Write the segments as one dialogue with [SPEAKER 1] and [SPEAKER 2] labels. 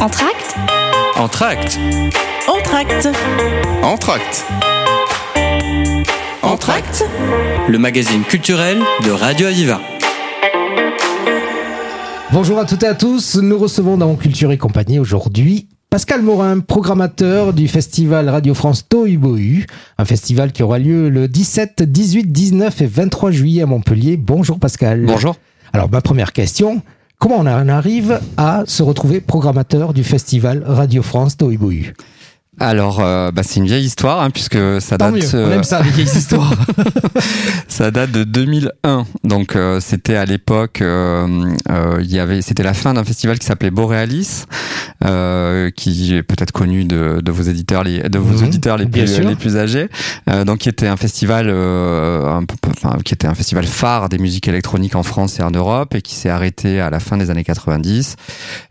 [SPEAKER 1] Entracte
[SPEAKER 2] Entracte
[SPEAKER 3] Entracte.
[SPEAKER 2] Entracte
[SPEAKER 3] Entracte.
[SPEAKER 2] Le magazine culturel de Radio Aviva.
[SPEAKER 4] Bonjour à toutes et à tous, nous recevons dans Culture et compagnie aujourd'hui Pascal Morin, programmateur du festival Radio France Tohubohu, un festival qui aura lieu le 17, 18, 19 et 23 juillet à Montpellier. Bonjour Pascal.
[SPEAKER 2] Bonjour.
[SPEAKER 4] Alors ma première question, comment on en arrive à se retrouver programmateur du festival Radio France Tohubohu
[SPEAKER 5] Alors, euh, bah, c'est une vieille histoire, hein, puisque ça
[SPEAKER 4] Tant
[SPEAKER 5] date.
[SPEAKER 4] mieux, on
[SPEAKER 5] euh,
[SPEAKER 4] aime ça les vieilles histoires.
[SPEAKER 5] ça date de 2001. Donc, euh, c'était à l'époque, euh, il y avait, c'était la fin d'un festival qui s'appelait Borealis, qui est peut-être connu de, de vos éditeurs, les, de vos
[SPEAKER 4] Mhm,
[SPEAKER 5] auditeurs les plus, les plus âgés. Euh, donc, qui était un festival, euh, un enfin, qui était un festival phare des musiques électroniques en France et en Europe, et qui s'est arrêté à la fin des années 90.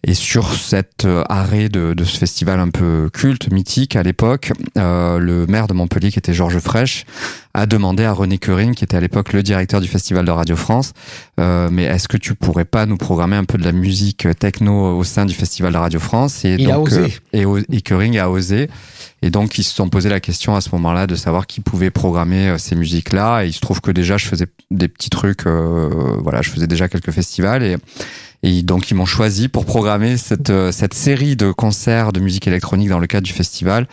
[SPEAKER 5] Et sur cet euh, arrêt de, de ce festival un peu culte, mythique à l'époque, euh, le maire de Montpellier, qui était Georges Frêche, a demandé à René Curing, qui était à l'époque le directeur du festival de Radio France, euh, mais est-ce que tu pourrais pas nous programmer un peu de la musique techno au sein du festival de Radio France Et
[SPEAKER 4] Il a osé.
[SPEAKER 5] euh, et, et Curing a osé. Et donc, ils se sont posé la question à ce moment-là de savoir qui pouvait programmer euh, ces musiques-là. Et il se trouve que déjà, je faisais des petits trucs. euh, voilà, je faisais déjà quelques festivals et et donc ils m'ont choisi pour programmer cette euh, cette série de concerts de musique électronique dans le cadre du festival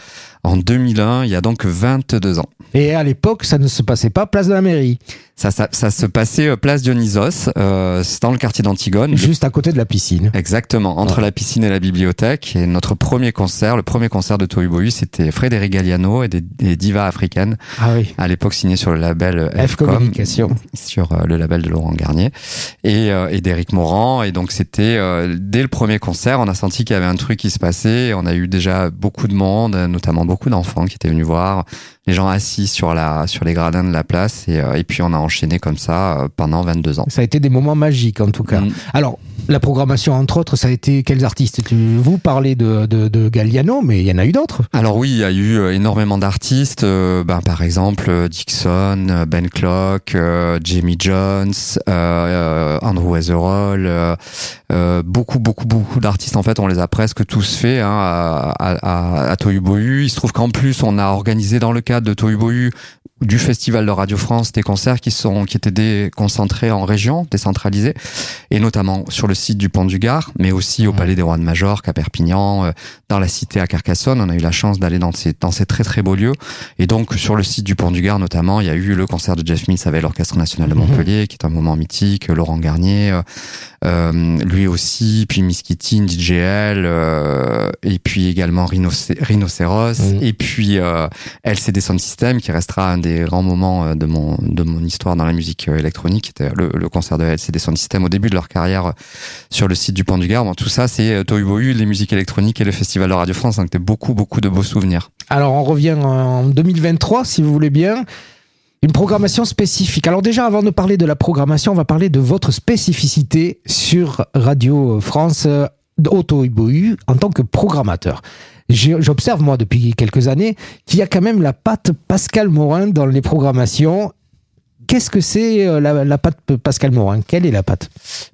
[SPEAKER 5] en 2001. Il y a donc 22 ans.
[SPEAKER 4] Et à l'époque, ça ne se passait pas place de la mairie,
[SPEAKER 5] Ça ça, ça se passait euh, place Dionysos, euh, c'est dans le quartier d'Antigone.
[SPEAKER 4] juste à côté de la piscine.
[SPEAKER 5] Exactement, entre
[SPEAKER 4] Ouais.
[SPEAKER 5] la piscine et la bibliothèque. Et notre premier concert, le premier concert de Tohubohu, c'était Frédéric Galliano et des, des divas africaines,
[SPEAKER 4] Ah oui.
[SPEAKER 5] à l'époque signé sur le label
[SPEAKER 4] F
[SPEAKER 5] Fcom,
[SPEAKER 4] Communication.
[SPEAKER 5] sur euh, le label de Laurent Garnier et, euh, et d'Éric Morand. Et donc c'était euh, dès le premier concert, on a senti qu'il y avait un truc qui se passait. On a eu déjà beaucoup de monde, euh, notamment beaucoup d'enfants qui étaient venus voir, les gens assis sur la sur les gradins de la place. Et, euh, et puis on a enchaîné comme ça euh, pendant 22 ans.
[SPEAKER 4] Ça a été des moments magiques en tout cas.
[SPEAKER 5] Mm.
[SPEAKER 4] Alors, la programmation, entre autres, ça a été quels artistes? Vous parlez de, de, de Galliano, mais il y en a eu d'autres.
[SPEAKER 5] Alors oui, il y a eu euh, énormément d'artistes, ben, par exemple Dixon, Ben Clock, Jamie Jones, Andrew Weatherall, beaucoup, beaucoup, beaucoup d'artistes. En fait, on les a presque tous faits hein, à, à, à, à Tohubohu. Il se trouve qu'en plus, on a organisé dans le cadre de Tohubohu du festival de Radio France des concerts qui sont qui étaient déconcentrés en région, décentralisés, et notamment sur le site du Pont du Gard, mais aussi au. Palais des Rois de Majorque à Perpignan, euh, dans la cité à Carcassonne. On a eu la chance d'aller dans ces, dans ces très très beaux lieux. Et donc sur le site du Pont du Gard notamment, il y a eu le concert de Jeff Mills avec l'Orchestre National de
[SPEAKER 4] Mhm.
[SPEAKER 5] Montpellier, qui est un moment mythique, Laurent Garnier, euh, euh, lui aussi, puis Miss Kitty, DJL, euh, et puis également Rhinocé- Rhinocéros,
[SPEAKER 4] Mhm.
[SPEAKER 5] et puis euh, LCD Sound System, qui restera un des grands moments euh, de mon, de mon histoire dans la musique euh, électronique, le, concert de LCD Sound System au début de leur carrière euh, sur le site du Pont du Gard. Tout ça, c'est Tohubohu, les musiques électroniques et le Festival de Radio France, donc beaucoup, beaucoup de beaux souvenirs.
[SPEAKER 4] Alors, on revient en 2023, si vous voulez bien. Une programmation spécifique. Alors déjà, avant de parler de la programmation, on va parler de votre spécificité sur Radio France Auto-Ibohu en tant que programmateur. J'observe, moi, depuis quelques années, qu'il y a quand même la patte Pascal Morin dans les programmations. Qu'est-ce que c'est euh, la, la patte Pascal Morin? Quelle est la patte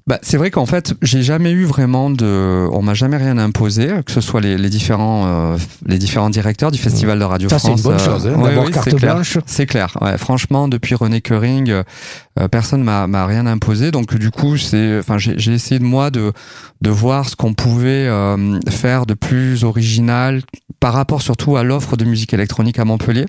[SPEAKER 5] Bah, c'est vrai qu'en fait, j'ai jamais eu vraiment de, on m'a jamais rien imposé, que ce soit les, les différents, euh, les différents directeurs du festival de Radio
[SPEAKER 4] Ça, c'est
[SPEAKER 5] France.
[SPEAKER 4] une bonne
[SPEAKER 5] euh,
[SPEAKER 4] chose. hein, D'avoir
[SPEAKER 5] oui,
[SPEAKER 4] carte
[SPEAKER 5] c'est clair.
[SPEAKER 4] blanche.
[SPEAKER 5] C'est clair. Ouais, franchement, depuis René Curing, euh, euh, personne m'a m'a rien imposé. Donc du coup, c'est, enfin, j'ai j'ai essayé de moi de de voir ce qu'on pouvait euh, faire de plus original par rapport surtout à l'offre de musique électronique à Montpellier.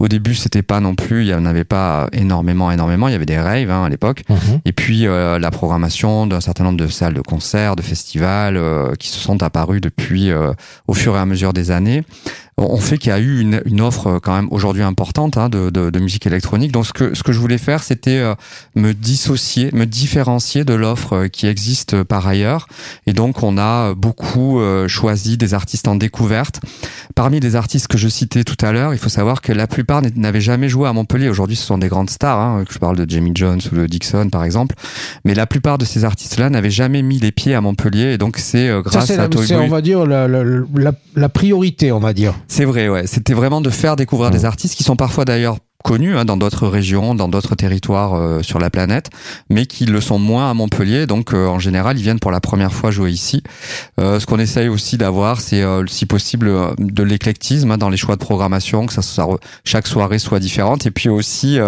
[SPEAKER 5] Au début, c'était pas non plus, il y en avait pas énormément, énormément. Il y avait des raves hein, à l'époque. Et puis euh, la programmation d'un certain nombre de salles de concerts, de festivals euh, qui se sont apparus depuis euh, au fur et à mesure des années. On fait qu'il y a eu une, une offre euh, quand même aujourd'hui importante hein, de, de, de musique électronique. Donc ce que ce que je voulais faire, c'était euh, me dissocier, me différencier de l'offre euh, qui existe par ailleurs. Et donc on a beaucoup choisi des artistes en découverte. Parmi les artistes que je citais tout à l'heure, il faut savoir que la plupart n'avaient jamais joué à Montpellier. Aujourd'hui, ce sont des grandes stars. Hein, je parle de Jamie Jones ou de Dixon, par exemple. Mais la plupart de ces artistes-là n'avaient jamais mis les pieds à Montpellier. Et donc, c'est
[SPEAKER 4] Ça,
[SPEAKER 5] grâce
[SPEAKER 4] c'est,
[SPEAKER 5] à Toy
[SPEAKER 4] on va dire, la, la, la, la priorité, on va dire.
[SPEAKER 5] C'est vrai, ouais. C'était vraiment de faire découvrir des artistes qui sont parfois d'ailleurs connus hein, dans d'autres régions, dans d'autres territoires euh, sur la planète, mais qui le sont moins à Montpellier. Donc en général, ils viennent pour la première fois jouer ici. ce qu'on essaye aussi d'avoir, c'est si possible de l'éclectisme hein, dans les choix de programmation, que ça, ça, chaque soirée soit différente. Et puis aussi,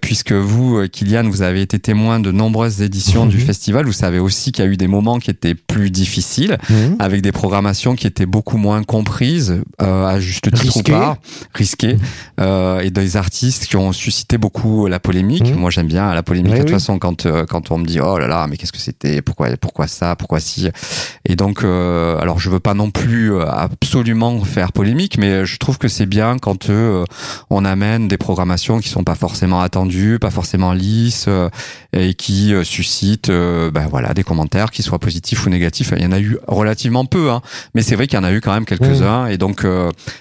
[SPEAKER 5] puisque vous, Kylian, vous avez été témoin de nombreuses éditions du mhm. festival, vous savez aussi qu'il y a eu des moments qui étaient plus difficiles, mhm. avec des programmations qui étaient beaucoup moins comprises, à juste titre ou pas, risquées, euh, et des artistes qui ont suscité beaucoup la polémique. Mmh. Moi, j'aime bien la polémique. de toute façon, quand euh, quand on me dit oh là là, mais qu'est-ce que c'était? Pourquoi pourquoi ça? Pourquoi si Et donc, euh, alors je veux pas non plus euh, absolument faire polémique, mais je trouve que c'est bien quand euh, on amène des programmations qui sont pas forcément attendues, pas forcément lisses, et qui suscitent ben voilà des commentaires qui soient positifs ou négatifs. Il y en a eu relativement peu, hein, mais c'est vrai qu'il y en a eu quand même quelques-uns, mmh. et donc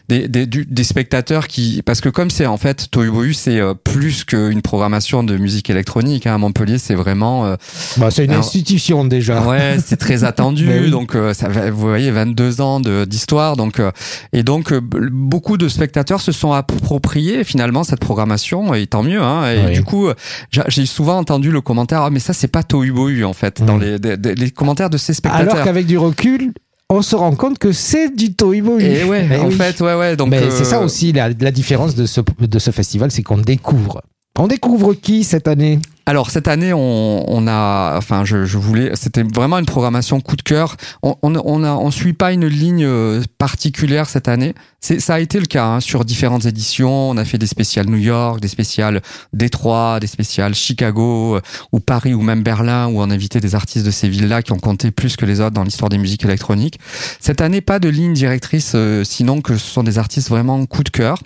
[SPEAKER 5] des, des, des spectateurs qui parce que comme c'est en fait Tohubohu c'est euh, plus qu'une programmation de musique électronique hein, à Montpellier c'est vraiment euh,
[SPEAKER 4] bah, c'est une institution déjà.
[SPEAKER 5] Ouais c'est très attendu donc euh, ça vous voyez 22 ans d'histoire donc et donc beaucoup de spectateurs se sont appropriés finalement cette programmation et tant mieux hein, et du coup j'ai souvent entendu le commentaire ah mais ça c'est pas Tohubohu en fait dans mm. les, les commentaires de ces spectateurs
[SPEAKER 4] alors qu'avec du recul on se rend compte que c'est du Toibo.
[SPEAKER 5] Et ouais, eh en fait, ouais, ouais. Donc,
[SPEAKER 4] Mais c'est ça euh, aussi la, la différence de ce, de ce festival, c'est qu'on découvre. On découvre qui cette année?
[SPEAKER 5] Alors cette année, on, on a, enfin, je, je voulais, c'était vraiment une programmation coup de cœur. On, on, on, a, on suit pas une ligne euh, particulière cette année. C'est, ça a été le cas hein, sur différentes éditions. On a fait des spéciales New York, des spéciales Détroit, des spéciales Chicago euh, ou Paris ou même Berlin où on invitait des artistes de ces villes-là qui ont compté plus que les autres dans l'histoire des musiques électroniques. Cette année, pas de ligne directrice, euh, sinon que ce sont des artistes vraiment coup de cœur.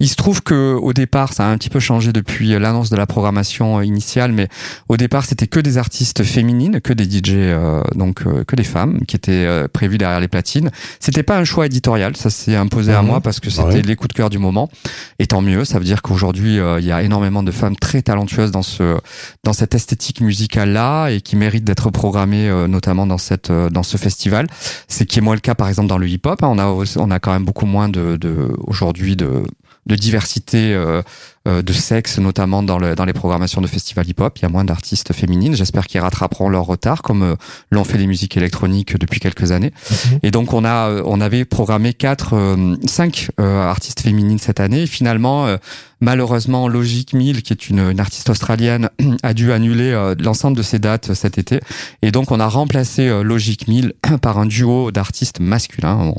[SPEAKER 5] Il se trouve que au départ, ça a un petit peu changé depuis l'annonce de la programmation initiale mais au départ c'était que des artistes féminines, que des DJ, euh, donc euh, que des femmes qui étaient euh, prévues derrière les platines. C'était pas un choix éditorial, ça s'est imposé à mhm. moi parce que ah c'était les coups de cœur du moment. Et tant mieux, ça veut dire qu'aujourd'hui il y a énormément de femmes très talentueuses dans ce dans cette esthétique musicale là et qui méritent d'être programmées notamment dans cette dans ce festival. C'est qui est moins le cas par exemple dans le hip hop. Hein. On a on a quand même beaucoup moins de, de aujourd'hui de de diversité euh, euh, de sexe, notamment dans, le, dans les programmations de festivals hip-hop. Il y a moins d'artistes féminines. J'espère qu'ils rattraperont leur retard, comme euh, l'ont fait les musiques électroniques depuis quelques années. Mhm. Et donc on a, on avait programmé quatre, cinq artistes féminines cette année. Et finalement, malheureusement, Logic Mill, qui est une, une artiste australienne, a dû annuler l'ensemble de ses dates cet été. Et donc on a remplacé Logic Mill par un duo d'artistes masculins.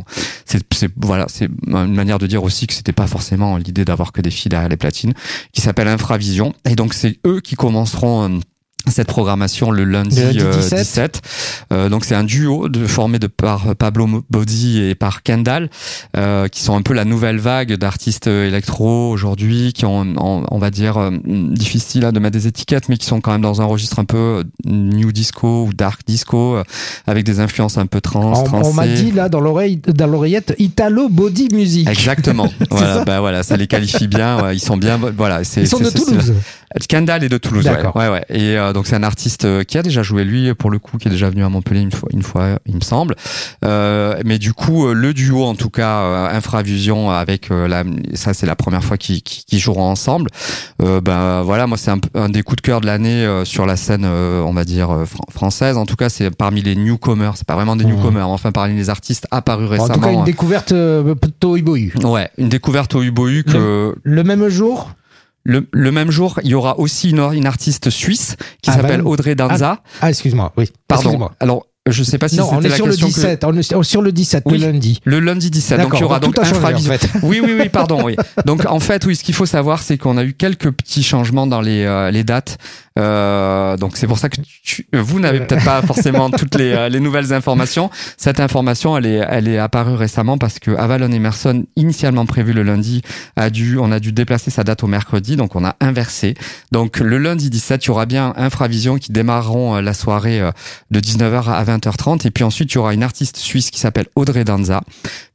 [SPEAKER 5] c'est, voilà, c'est une manière de dire aussi que c'était pas forcément l'idée d'avoir que des filles derrière les platines, qui s'appelle Infravision. Et donc c'est eux qui commenceront euh, cette programmation le lundi, 17. Euh, euh, donc c'est un duo de, formé de par Pablo Bodi et par Kendall, euh, qui sont un peu la nouvelle vague d'artistes électro aujourd'hui, qui ont, on, va dire, euh, difficile à de mettre des étiquettes, mais qui sont quand même dans un registre un peu euh, new disco ou dark disco, avec des influences un peu trans.
[SPEAKER 4] On, on m'a dit là dans l'oreille, dans l'oreillette, Italo Body Music.
[SPEAKER 5] Exactement. voilà, ça bah voilà, ça les qualifie bien. Ouais, ils sont bien. Voilà,
[SPEAKER 4] ils sont de Toulouse.
[SPEAKER 5] Kendall est de Toulouse. Ouais, ouais, ouais. Et donc c'est un artiste euh, qui a déjà joué lui pour le coup, qui est déjà venu à Montpellier une fois, une fois il me semble. Euh, mais du coup, euh, le duo en tout cas, euh, Infravision avec la, ça c'est la première fois qu'ils qu joueront ensemble. Euh, ben voilà, moi c'est un, un, des coups de cœur de l'année sur la scène, on va dire française. En tout cas, c'est parmi les newcomers. C'est pas vraiment des mmh. newcomers, enfin parmi les artistes apparus récemment. En tout cas,
[SPEAKER 4] une découverte euh, Tohubohu.
[SPEAKER 5] Ouais, une découverte Tohubohu que
[SPEAKER 4] le, le même jour.
[SPEAKER 5] Le, le, même jour, il y aura aussi une, une artiste suisse qui ah, s'appelle Audrey Danza.
[SPEAKER 4] Ah, ah excuse-moi, oui.
[SPEAKER 5] Pardon. Alors, je sais pas si
[SPEAKER 4] on est sur le 17, on est sur le 17, le lundi.
[SPEAKER 5] Le lundi 17. Donc il y aura donc Infravision. En fait. Oui, oui, oui, pardon, oui. Donc en fait, oui, ce qu'il faut savoir, c'est qu'on a eu quelques petits changements dans les, euh, les dates. Euh, donc c'est pour ça que tu, vous n'avez peut-être pas forcément toutes les, euh, les, nouvelles informations. Cette information, elle est, elle est apparue récemment parce que Avalon Emerson, initialement prévu le lundi, a dû, on a dû déplacer sa date au mercredi, donc on a inversé. Donc le lundi 17, il y aura bien Infravision qui démarreront euh, la soirée de 19h à 20h30, et puis ensuite il y aura une artiste suisse qui s'appelle Audrey Danza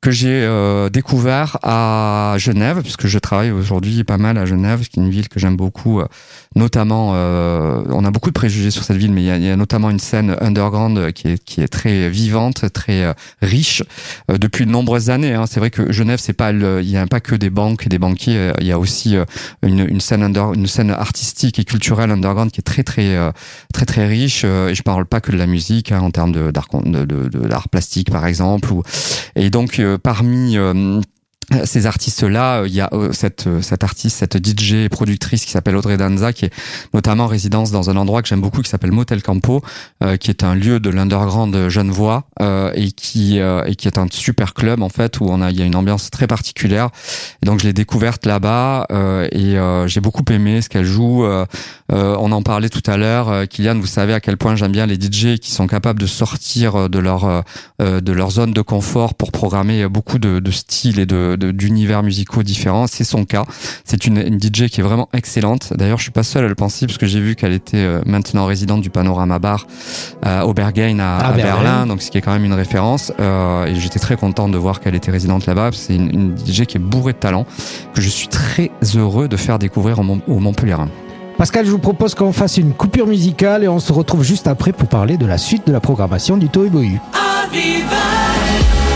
[SPEAKER 5] que j'ai euh, découvert à Genève, puisque je travaille aujourd'hui pas mal à Genève, qui est une ville que j'aime beaucoup, notamment on a beaucoup de préjugés sur cette ville, mais il y a, y a notamment une scène underground qui est qui est très vivante, très riche depuis de nombreuses années. Hein. C'est vrai que Genève, c'est pas il y a pas que des banques et des banquiers. Il y a aussi une, une scène under, une scène artistique et culturelle underground qui est très très très très riche. Et je parle pas que de la musique hein, en termes d'art de, de, de, plastique par exemple. Ou, et donc parmi ces artistes-là, il y a euh, cette, euh, cette artiste, cette DJ productrice qui s'appelle Audrey Danza, qui est notamment en résidence dans un endroit que j'aime beaucoup, qui s'appelle Motel Campo, euh, qui est un lieu de l'underground genevois euh, et qui et qui est un super club en fait où on a il y a une ambiance très particulière. Donc je l'ai découverte là-bas et j'ai beaucoup aimé ce qu'elle joue. on en parlait tout à l'heure, Kylian, vous savez à quel point j'aime bien les DJ qui sont capables de sortir de leur de leur zone de confort pour programmer beaucoup de, de styles et de d'univers musicaux différents. C'est son cas. C'est une, une, DJ qui est vraiment excellente. D'ailleurs, je suis pas seul à le penser parce que j'ai vu qu'elle était euh, maintenant résidente du Panorama Bar euh, au Berghain à, à, Berlin, donc ce qui est quand même une référence. Euh, et j'étais très content de voir qu'elle était résidente là-bas. C'est une, une, DJ qui est bourrée de talent que je suis très heureux de faire découvrir au, Mont au Montpellier.
[SPEAKER 4] Pascal, je vous propose qu'on fasse une coupure musicale et on se retrouve juste après pour parler de la suite de la programmation du Tohubohu. de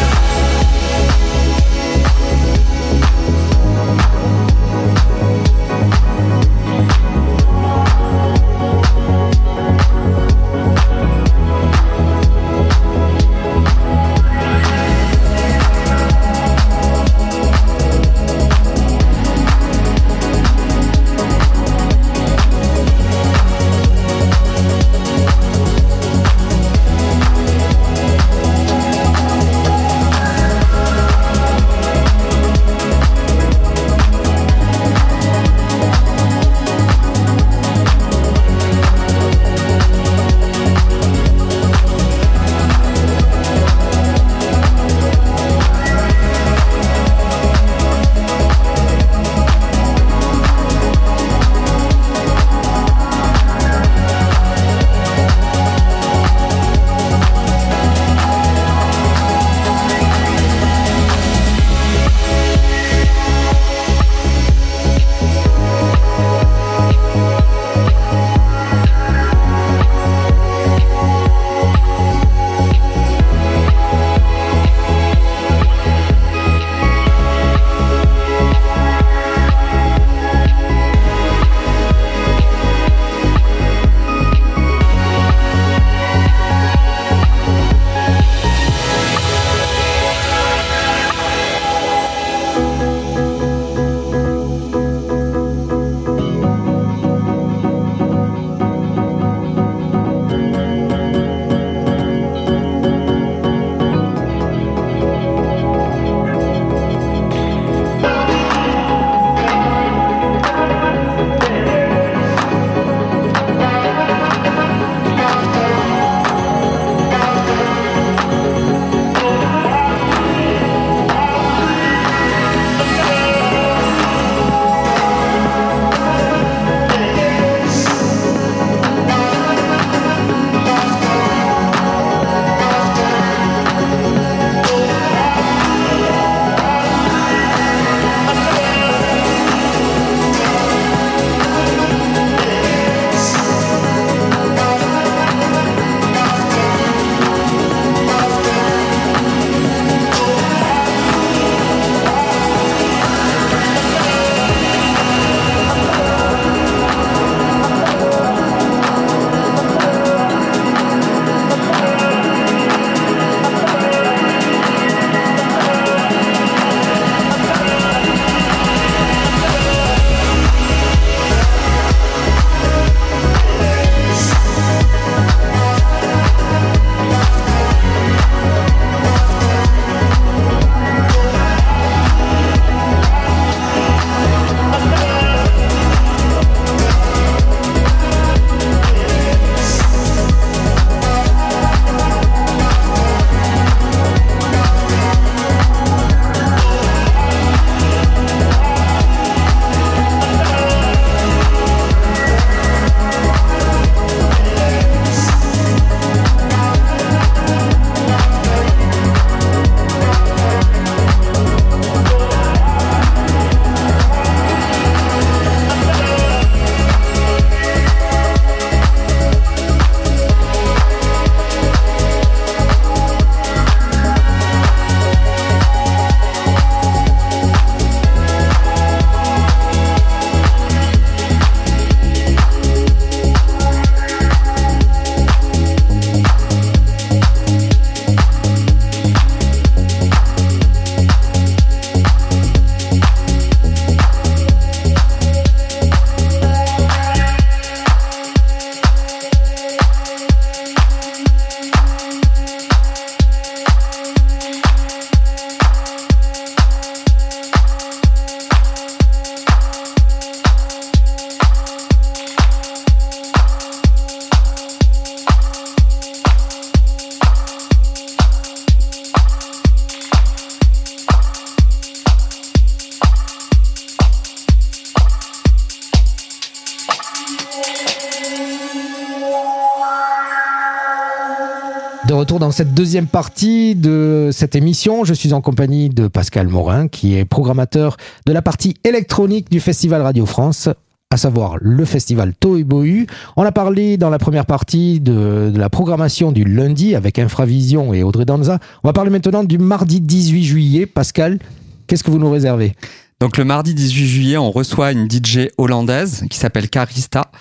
[SPEAKER 4] cette deuxième partie de cette émission. Je suis en compagnie de Pascal Morin, qui est programmateur de la partie électronique du Festival Radio France à savoir le festival Tohubohu. On a parlé dans la première partie de, de, la programmation du lundi avec Infravision et Audrey Danza. On va parler maintenant du mardi 18 juillet. Pascal, qu'est-ce que vous nous réservez?
[SPEAKER 5] Donc le mardi 18 juillet, on reçoit une DJ hollandaise qui s'appelle Carista.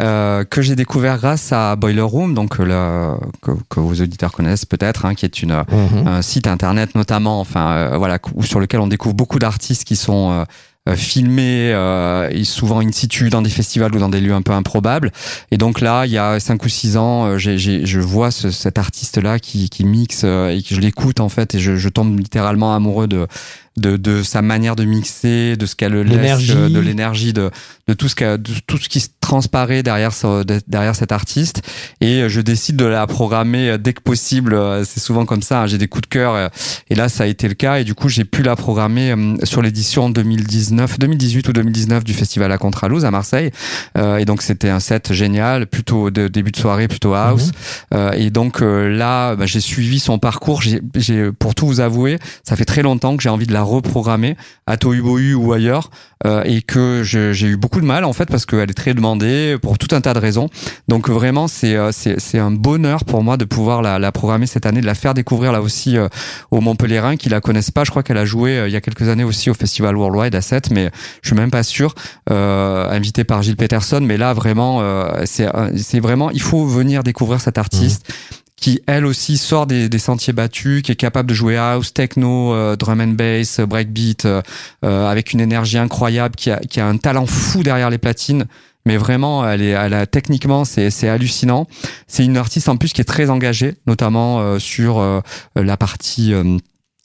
[SPEAKER 5] Euh, que j'ai découvert grâce à Boiler Room, donc le, que, que vos auditeurs connaissent peut-être, hein, qui est une,
[SPEAKER 4] Mhm.
[SPEAKER 5] un site internet notamment, enfin euh, voilà, sur lequel on découvre beaucoup d'artistes qui sont euh, euh, filmés euh, et souvent in situ dans des festivals ou dans des lieux un peu improbables. Et donc là, il y a cinq ou six ans, euh, j'ai, j'ai, je vois ce, cet artiste-là qui, qui mixe euh, et que je l'écoute en fait et je, je tombe littéralement amoureux de, de, de sa manière de mixer, de ce qu'elle laisse, euh, de l'énergie, de, de tout ce de tout ce qui se transparaît derrière ce- derrière cet artiste. Et euh, je décide de la programmer euh, dès que possible. C'est souvent comme ça. hein. J'ai des coups de cœur et là ça a été le cas. Et du coup j'ai pu la programmer sur l'édition 2019, 2018 ou 2019 du festival à Contraluz à Marseille. Euh, et donc c'était un set génial, plutôt de début de soirée, plutôt house. Euh, et donc là, bah, j'ai suivi son parcours. J'ai, j'ai, pour tout vous avouer, ça fait très longtemps que j'ai envie de la reprogrammer à Tohubohu ou ailleurs, euh, et que j'ai eu beaucoup de mal en fait parce qu'elle est très demandée pour tout un tas de raisons. Donc vraiment, c'est euh, c'est, un bonheur pour moi de pouvoir la, la programmer cette année, de la faire découvrir là aussi euh, aux Montpellierins qui la connaissent pas. Je crois qu'elle a joué euh, il y a quelques années aussi au Festival Worldwide à 7, mais je suis même pas sûr. Invité par Gilles Peterson, mais là vraiment, c'est c'est vraiment, il faut venir découvrir cet artiste qui elle aussi sort des, des sentiers battus, qui est capable de jouer house, techno, euh, drum and bass, euh, breakbeat, euh, euh, avec une énergie incroyable, qui a, qui a un talent fou derrière les platines. Mais vraiment, elle est, elle a techniquement, c'est, c'est hallucinant. C'est une artiste en plus qui est très engagée, notamment euh, sur euh, la partie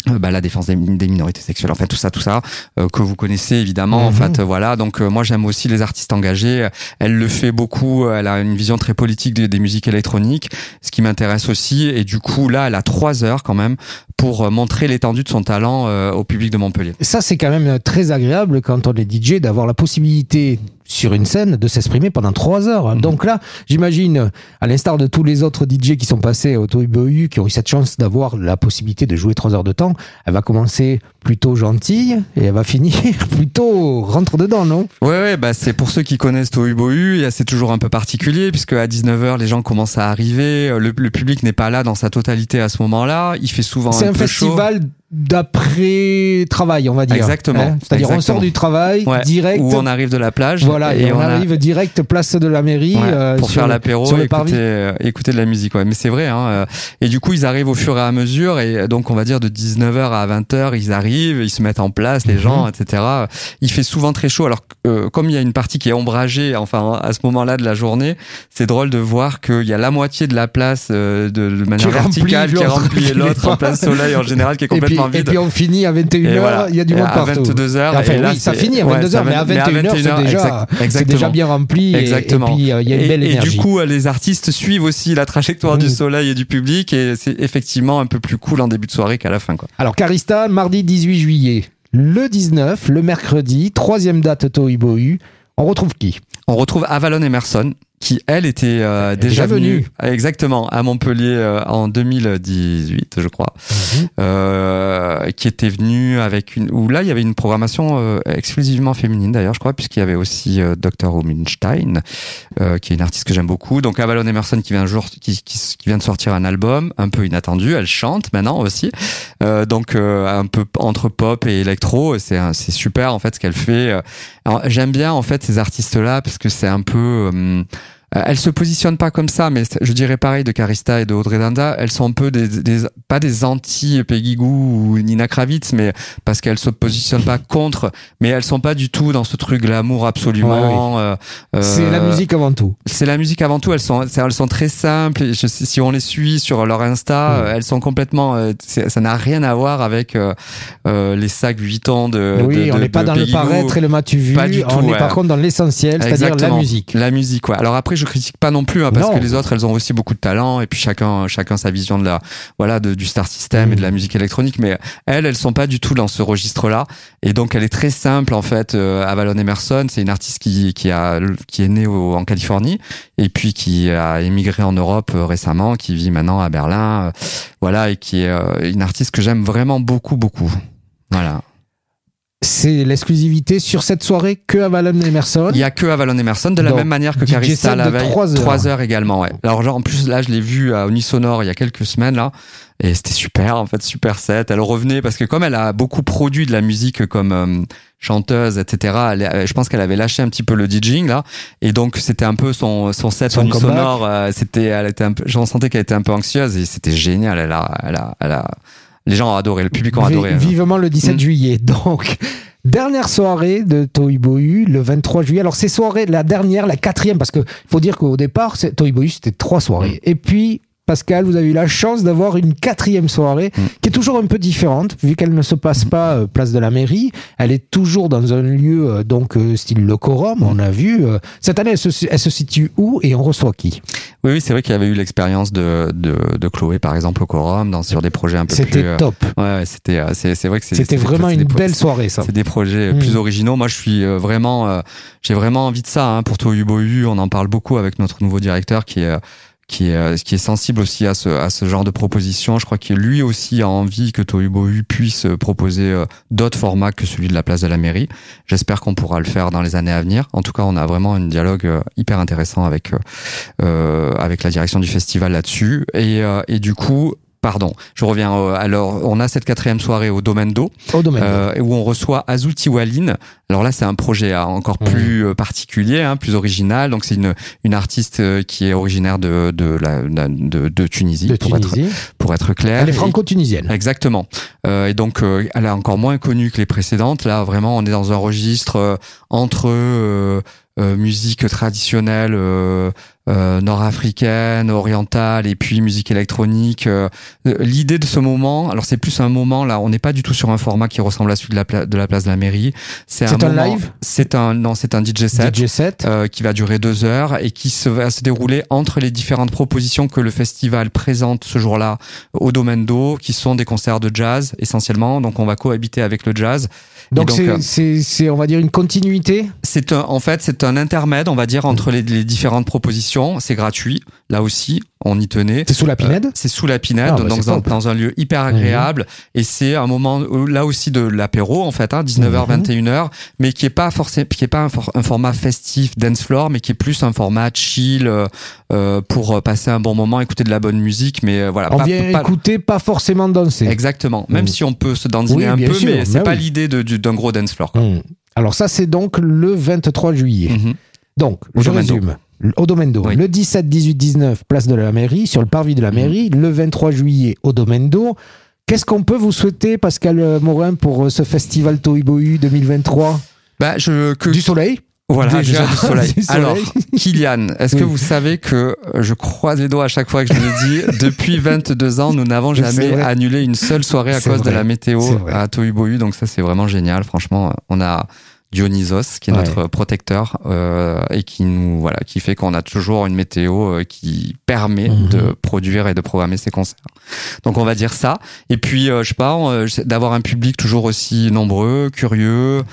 [SPEAKER 5] bah, la défense des, des minorités sexuelles, enfin tout ça, tout ça euh, que vous connaissez évidemment. En
[SPEAKER 4] Mhm.
[SPEAKER 5] fait, euh, voilà. Donc euh, moi j'aime aussi les artistes engagés. Elle le fait beaucoup. Elle a une vision très politique des, des musiques électroniques, ce qui m'intéresse aussi. Et du coup là, elle a trois heures quand même pour euh, montrer l'étendue de son talent euh, au public de Montpellier.
[SPEAKER 4] Ça, c'est quand même très agréable quand on est DJ d'avoir la possibilité sur une scène de s'exprimer pendant trois heures.
[SPEAKER 5] Mhm.
[SPEAKER 4] Donc là, j'imagine, à l'instar de tous les autres DJ qui sont passés au Tohubohu, qui ont eu cette chance d'avoir la possibilité de jouer trois heures de temps, elle va commencer plutôt gentille et elle va finir plutôt rentre dedans, non?
[SPEAKER 5] Ouais, ouais, bah c'est pour ceux qui connaissent Tohubohu, c'est toujours un peu particulier puisque à 19h les gens commencent à arriver, euh, le, le public n'est pas là dans sa totalité à ce moment-là, il fait souvent
[SPEAKER 4] C'est
[SPEAKER 5] un,
[SPEAKER 4] un
[SPEAKER 5] peu chaud.
[SPEAKER 4] festival d'après travail, on va dire.
[SPEAKER 5] Exactement.
[SPEAKER 4] Hein C'est-à-dire on sort du travail
[SPEAKER 5] Ouais,
[SPEAKER 4] direct.
[SPEAKER 5] Où on arrive de la plage
[SPEAKER 4] Voilà, et, on, arrive direct place de la mairie
[SPEAKER 5] Ouais,
[SPEAKER 4] euh,
[SPEAKER 5] pour faire l'apéro écouter, euh, écouter de la musique. Ouais. Mais c'est vrai. Hein, et du coup, ils arrivent au fur et à mesure. Et donc, on va dire de 19h à 20h, ils arrivent, ils se mettent en place, les
[SPEAKER 4] Mhm.
[SPEAKER 5] gens, etc. Il fait souvent très chaud. Alors, euh, comme il y a une partie qui est ombragée, enfin, à ce moment-là de la journée, c'est drôle de voir qu'il y a la moitié de la place euh, de, de manière verticale qui est remplie et l'autre en plein soleil en général qui est
[SPEAKER 4] Et puis,
[SPEAKER 5] complètement
[SPEAKER 4] et
[SPEAKER 5] vide.
[SPEAKER 4] puis on finit à 21h,
[SPEAKER 5] Et voilà.
[SPEAKER 4] il y a du
[SPEAKER 5] Et
[SPEAKER 4] monde
[SPEAKER 5] à
[SPEAKER 4] partout.
[SPEAKER 5] 22h.
[SPEAKER 4] Enfin,
[SPEAKER 5] et là,
[SPEAKER 4] oui, ça finit à
[SPEAKER 5] ouais,
[SPEAKER 4] 22h,
[SPEAKER 5] ça
[SPEAKER 4] mais à
[SPEAKER 5] va-
[SPEAKER 4] 21h, c'est
[SPEAKER 5] 21h,
[SPEAKER 4] déjà, déjà bien rempli et-
[SPEAKER 5] Exactement.
[SPEAKER 4] et, puis euh, il y a une
[SPEAKER 5] et,
[SPEAKER 4] belle
[SPEAKER 5] et
[SPEAKER 4] énergie.
[SPEAKER 5] du coup, euh, les artistes suivent aussi la trajectoire du
[SPEAKER 4] Mhm.
[SPEAKER 5] soleil et du public, et c'est effectivement un peu plus cool en début de soirée qu'à la fin. Quoi.
[SPEAKER 4] Alors Carista, mardi 18 juillet, le 19, le mercredi, troisième date Tohubohu. On retrouve qui?
[SPEAKER 5] On retrouve Avalon Emerson, qui elle était euh, déjà
[SPEAKER 4] déjà venue.
[SPEAKER 5] venue exactement à Montpellier euh, en 2018, je crois, euh, qui était venue avec une où là il y avait une programmation euh, exclusivement féminine d'ailleurs, je crois, puisqu'il y avait aussi euh, Dr. Rumenstein, euh, qui est une artiste que j'aime beaucoup. Donc Avalon Emerson qui vient un jour, qui, qui, qui vient de sortir un album un peu inattendu. Elle chante maintenant aussi, euh, donc euh, un peu entre pop et électro. C'est c'est super en fait ce qu'elle fait. Alors j'aime bien en fait ces artistes là parce que c'est un peu elles se positionnent pas comme ça, mais je dirais pareil de Carista et de Audrey Danda. Elles sont un peu des, des pas des anti Peggy Gou ou Nina Kravitz, mais parce qu'elles se positionnent pas contre, mais elles sont pas du tout dans ce truc glamour absolument. euh,
[SPEAKER 4] C'est la
[SPEAKER 5] euh,
[SPEAKER 4] musique avant tout.
[SPEAKER 5] c'est la musique avant tout. Elles sont, elles sont très simples. Et je sais- si on les suit sur leur Insta,
[SPEAKER 4] Mm.
[SPEAKER 5] euh, elles sont complètement. euh, ça n'a rien à voir avec euh, euh, les sacs 8 ans de.
[SPEAKER 4] oui,
[SPEAKER 5] de-
[SPEAKER 4] on n'est pas
[SPEAKER 5] de
[SPEAKER 4] dans le
[SPEAKER 5] Gou.
[SPEAKER 4] paraître et le mas-tu vu.
[SPEAKER 5] Pas du
[SPEAKER 4] on
[SPEAKER 5] tout,
[SPEAKER 4] est
[SPEAKER 5] ouais.
[SPEAKER 4] par contre dans l'essentiel, c'est-à-dire la musique.
[SPEAKER 5] La musique, ouais. Alors après, je critique pas non plus hein, parce
[SPEAKER 4] Non.
[SPEAKER 5] que les autres elles ont aussi beaucoup de talent et puis chacun chacun sa vision de la voilà de, du star system et de la musique électronique mais elles elles sont pas du tout dans ce registre là et donc elle est très simple en fait euh, Avalon Emerson c'est une artiste qui qui a qui est née au- en Californie et puis qui a émigré en Europe euh, récemment qui vit maintenant à Berlin euh, voilà et qui est euh, une artiste que j'aime vraiment beaucoup beaucoup. Voilà
[SPEAKER 4] C'est l'exclusivité sur cette soirée que Avalon Emerson.
[SPEAKER 5] Il y a que Avalon Emerson, de la
[SPEAKER 4] Donc,
[SPEAKER 5] même manière que
[SPEAKER 4] DJ
[SPEAKER 5] Carissa la veille.
[SPEAKER 4] trois heures.
[SPEAKER 5] Trois heures également, ouais. Alors, genre, en plus, là, je l'ai vu à Unisonore il y a quelques semaines, là. Et c'était super, en fait, super set. Elle revenait parce que comme elle a beaucoup produit de la musique comme euh, chanteuse, etc., elle, je pense qu'elle avait lâché un petit peu le DJing, là. Et donc, c'était un peu son, son set
[SPEAKER 4] Son
[SPEAKER 5] Unisonore. euh, c'était, elle était un peu, j'en sentais qu'elle était un peu anxieuse et c'était génial. Elle a, elle a, elle a, les gens ont adoré, le public ont adoré. hein.
[SPEAKER 4] Vivement le 17
[SPEAKER 5] Mm.
[SPEAKER 4] juillet. Donc, dernière soirée de Toibohu, le 23 juillet. Alors, ces soirées, la dernière, la quatrième, parce que faut dire qu'au départ, c'est- Toibohu, c'était trois soirées. Et puis, Pascal, vous avez eu la chance d'avoir une quatrième soirée
[SPEAKER 5] Mm.
[SPEAKER 4] qui est toujours un peu différente, vu qu'elle ne se passe pas euh, place de la mairie. Elle est toujours dans un lieu, euh, donc, euh, style le Corum, on a vu. euh. Cette année, elle se, elle se situe où et on reçoit qui?
[SPEAKER 5] Oui, oui, c'est vrai qu'il y avait eu l'expérience de, de, de Chloé, par exemple, au Quorum, dans, sur des projets un peu plus.
[SPEAKER 4] C'était
[SPEAKER 5] euh,
[SPEAKER 4] top.
[SPEAKER 5] Ouais, ouais, c'était, euh, c'est, c'est vrai que c'est,
[SPEAKER 4] C'était vraiment une belle soirée, ça.
[SPEAKER 5] C'est des projets
[SPEAKER 4] Mm.
[SPEAKER 5] plus originaux. Moi, je suis euh, vraiment, euh, j'ai vraiment envie de ça hein, pour Bohu. On en parle beaucoup avec notre nouveau directeur qui est euh, qui est euh, qui est sensible aussi à ce à ce genre de proposition. Je crois que lui aussi a envie que Tohu Bohu puisse euh, proposer euh, d'autres formats que celui de la place de la mairie. J'espère qu'on pourra le faire dans les années à venir. En tout cas, on a vraiment un dialogue hyper intéressant avec euh, avec la direction du festival là-dessus. Et euh, et du coup. Pardon, je reviens. euh, alors, on a cette quatrième soirée au Domaine d'eau euh, où on reçoit Azulti Walin. Alors là, c'est un projet euh, encore plus euh, particulier, hein, plus original. Donc c'est une une artiste euh, qui est originaire de de la de, de Tunisie,
[SPEAKER 4] de
[SPEAKER 5] pour être
[SPEAKER 4] Tunisie.
[SPEAKER 5] pour être clair.
[SPEAKER 4] Elle est franco-tunisienne.
[SPEAKER 5] Exactement. Euh, et donc, euh, elle est encore moins connue que les précédentes. Là, vraiment, on est dans un registre entre musique traditionnelle euh, nord-africaine, orientale, et puis musique électronique. Euh, euh, L'idée de ce moment, alors c'est plus un moment là, on n'est pas du tout sur un format qui ressemble à celui de la, pla- de la place de la mairie.
[SPEAKER 4] C'est un
[SPEAKER 5] moment-
[SPEAKER 4] live?
[SPEAKER 5] C'est un non, c'est un DJ set.
[SPEAKER 4] DJ set.
[SPEAKER 5] Euh, qui va durer deux heures et qui se, va se dérouler entre les différentes propositions que le festival présente ce jour-là au domaine d'eau, qui sont des concerts de jazz essentiellement. Donc on va cohabiter avec le jazz.
[SPEAKER 4] Donc c'est,
[SPEAKER 5] euh,
[SPEAKER 4] c'est, on va dire, une continuité?
[SPEAKER 5] C'est un, en fait c'est un intermède, on va dire, entre les, les différentes propositions. C'est gratuit, là aussi, on y tenait.
[SPEAKER 4] C'est sous la pinède.
[SPEAKER 5] Euh, c'est sous la pinède,
[SPEAKER 4] Ah, bah,
[SPEAKER 5] dans.
[SPEAKER 4] Mhm.
[SPEAKER 5] dans un lieu hyper agréable. Et c'est un moment euh, là aussi de l'apéro en fait, hein, 19h,
[SPEAKER 4] Mhm.
[SPEAKER 5] 21h, mais qui est pas forcément, qui est pas un, for- un format festif dance floor, mais qui est plus un format chill euh, pour passer un bon moment, écouter de la bonne musique, mais voilà.
[SPEAKER 4] on
[SPEAKER 5] pas-
[SPEAKER 4] vient
[SPEAKER 5] pas-
[SPEAKER 4] écouter, pas forcément danser.
[SPEAKER 5] Exactement. Même
[SPEAKER 4] Mhm.
[SPEAKER 5] si on peut se dandiner
[SPEAKER 4] Oui,
[SPEAKER 5] un peu,
[SPEAKER 4] sûr,
[SPEAKER 5] mais c'est
[SPEAKER 4] bah
[SPEAKER 5] pas
[SPEAKER 4] oui.
[SPEAKER 5] l'idée d'un gros dance floor. quoi.
[SPEAKER 4] Alors ça, c'est donc le 23 juillet.
[SPEAKER 5] Mhm.
[SPEAKER 4] Donc, je résume. Au domaine d'eau.
[SPEAKER 5] Oui.
[SPEAKER 4] Le 17, 18, 19, place de la mairie, sur le parvis de la mairie. Le 23 juillet, au domaine d'eau. Qu'est-ce qu'on peut vous souhaiter, Pascal euh, Morin, pour euh, ce festival Toibohu 2023
[SPEAKER 5] Bah, je, que,
[SPEAKER 4] Du soleil
[SPEAKER 5] Voilà,
[SPEAKER 4] Déjà,
[SPEAKER 5] déjà, du soleil.
[SPEAKER 4] du soleil.
[SPEAKER 5] Alors, Kylian, est-ce que vous savez que euh, je croise les doigts à chaque fois que je le dis, depuis 22 ans, nous n'avons jamais annulé une seule soirée à cause de la météo à Tohubohu, donc ça c'est vraiment génial. Franchement, on a Dionysos qui est
[SPEAKER 4] Ouais.
[SPEAKER 5] notre protecteur euh, et qui nous voilà, qui fait qu'on a toujours une météo euh, qui permet
[SPEAKER 4] Mhm.
[SPEAKER 5] de produire et de programmer ces concerts. Donc on va dire ça. Et puis euh, je sais pas, euh, d'avoir un public toujours aussi nombreux, curieux,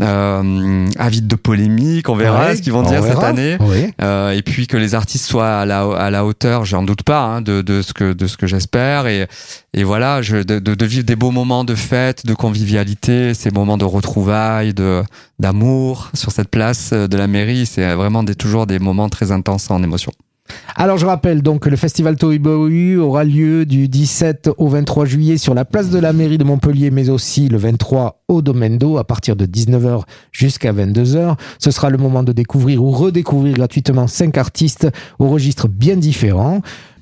[SPEAKER 5] euh, avide de polémique. On verra
[SPEAKER 4] Ouais,
[SPEAKER 5] ce qu'ils vont
[SPEAKER 4] on
[SPEAKER 5] dire cette année.
[SPEAKER 4] Oui.
[SPEAKER 5] Euh, et puis que les artistes soient à la, à la hauteur, j'en doute pas, hein, de, de ce que de ce que j'espère. Et, et voilà, je, de, de, de vivre des beaux moments de fête, de convivialité, ces moments de retrouvailles, de d'amour sur cette place euh, de la mairie. C'est vraiment des, toujours des moments très intenses en émotion.
[SPEAKER 4] Alors je rappelle donc que le festival Toibohu aura lieu du 17 au 23 juillet sur la place de la mairie de Montpellier, mais aussi le 23 au Domaine d'eau à partir de 19h jusqu'à 22h. Ce sera le moment de découvrir ou redécouvrir gratuitement cinq artistes au registre bien différents.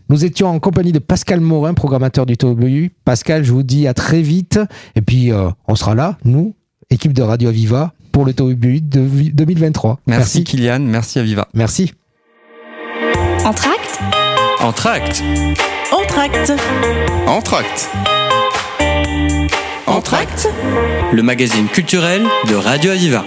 [SPEAKER 4] Nous étions en compagnie de Pascal Morin, programmateur du Toibohu. Pascal, je vous dis à très vite. Et puis, euh, on sera là, nous, équipe de Radio Aviva, pour le Toibohu de 2023.
[SPEAKER 5] Merci, Kylian, merci Aviva.
[SPEAKER 4] Merci.
[SPEAKER 1] Entracte
[SPEAKER 2] Entracte.
[SPEAKER 1] Entracte
[SPEAKER 2] Entracte. Entracte.
[SPEAKER 1] Entracte
[SPEAKER 2] Le magazine culturel de Radio Aviva.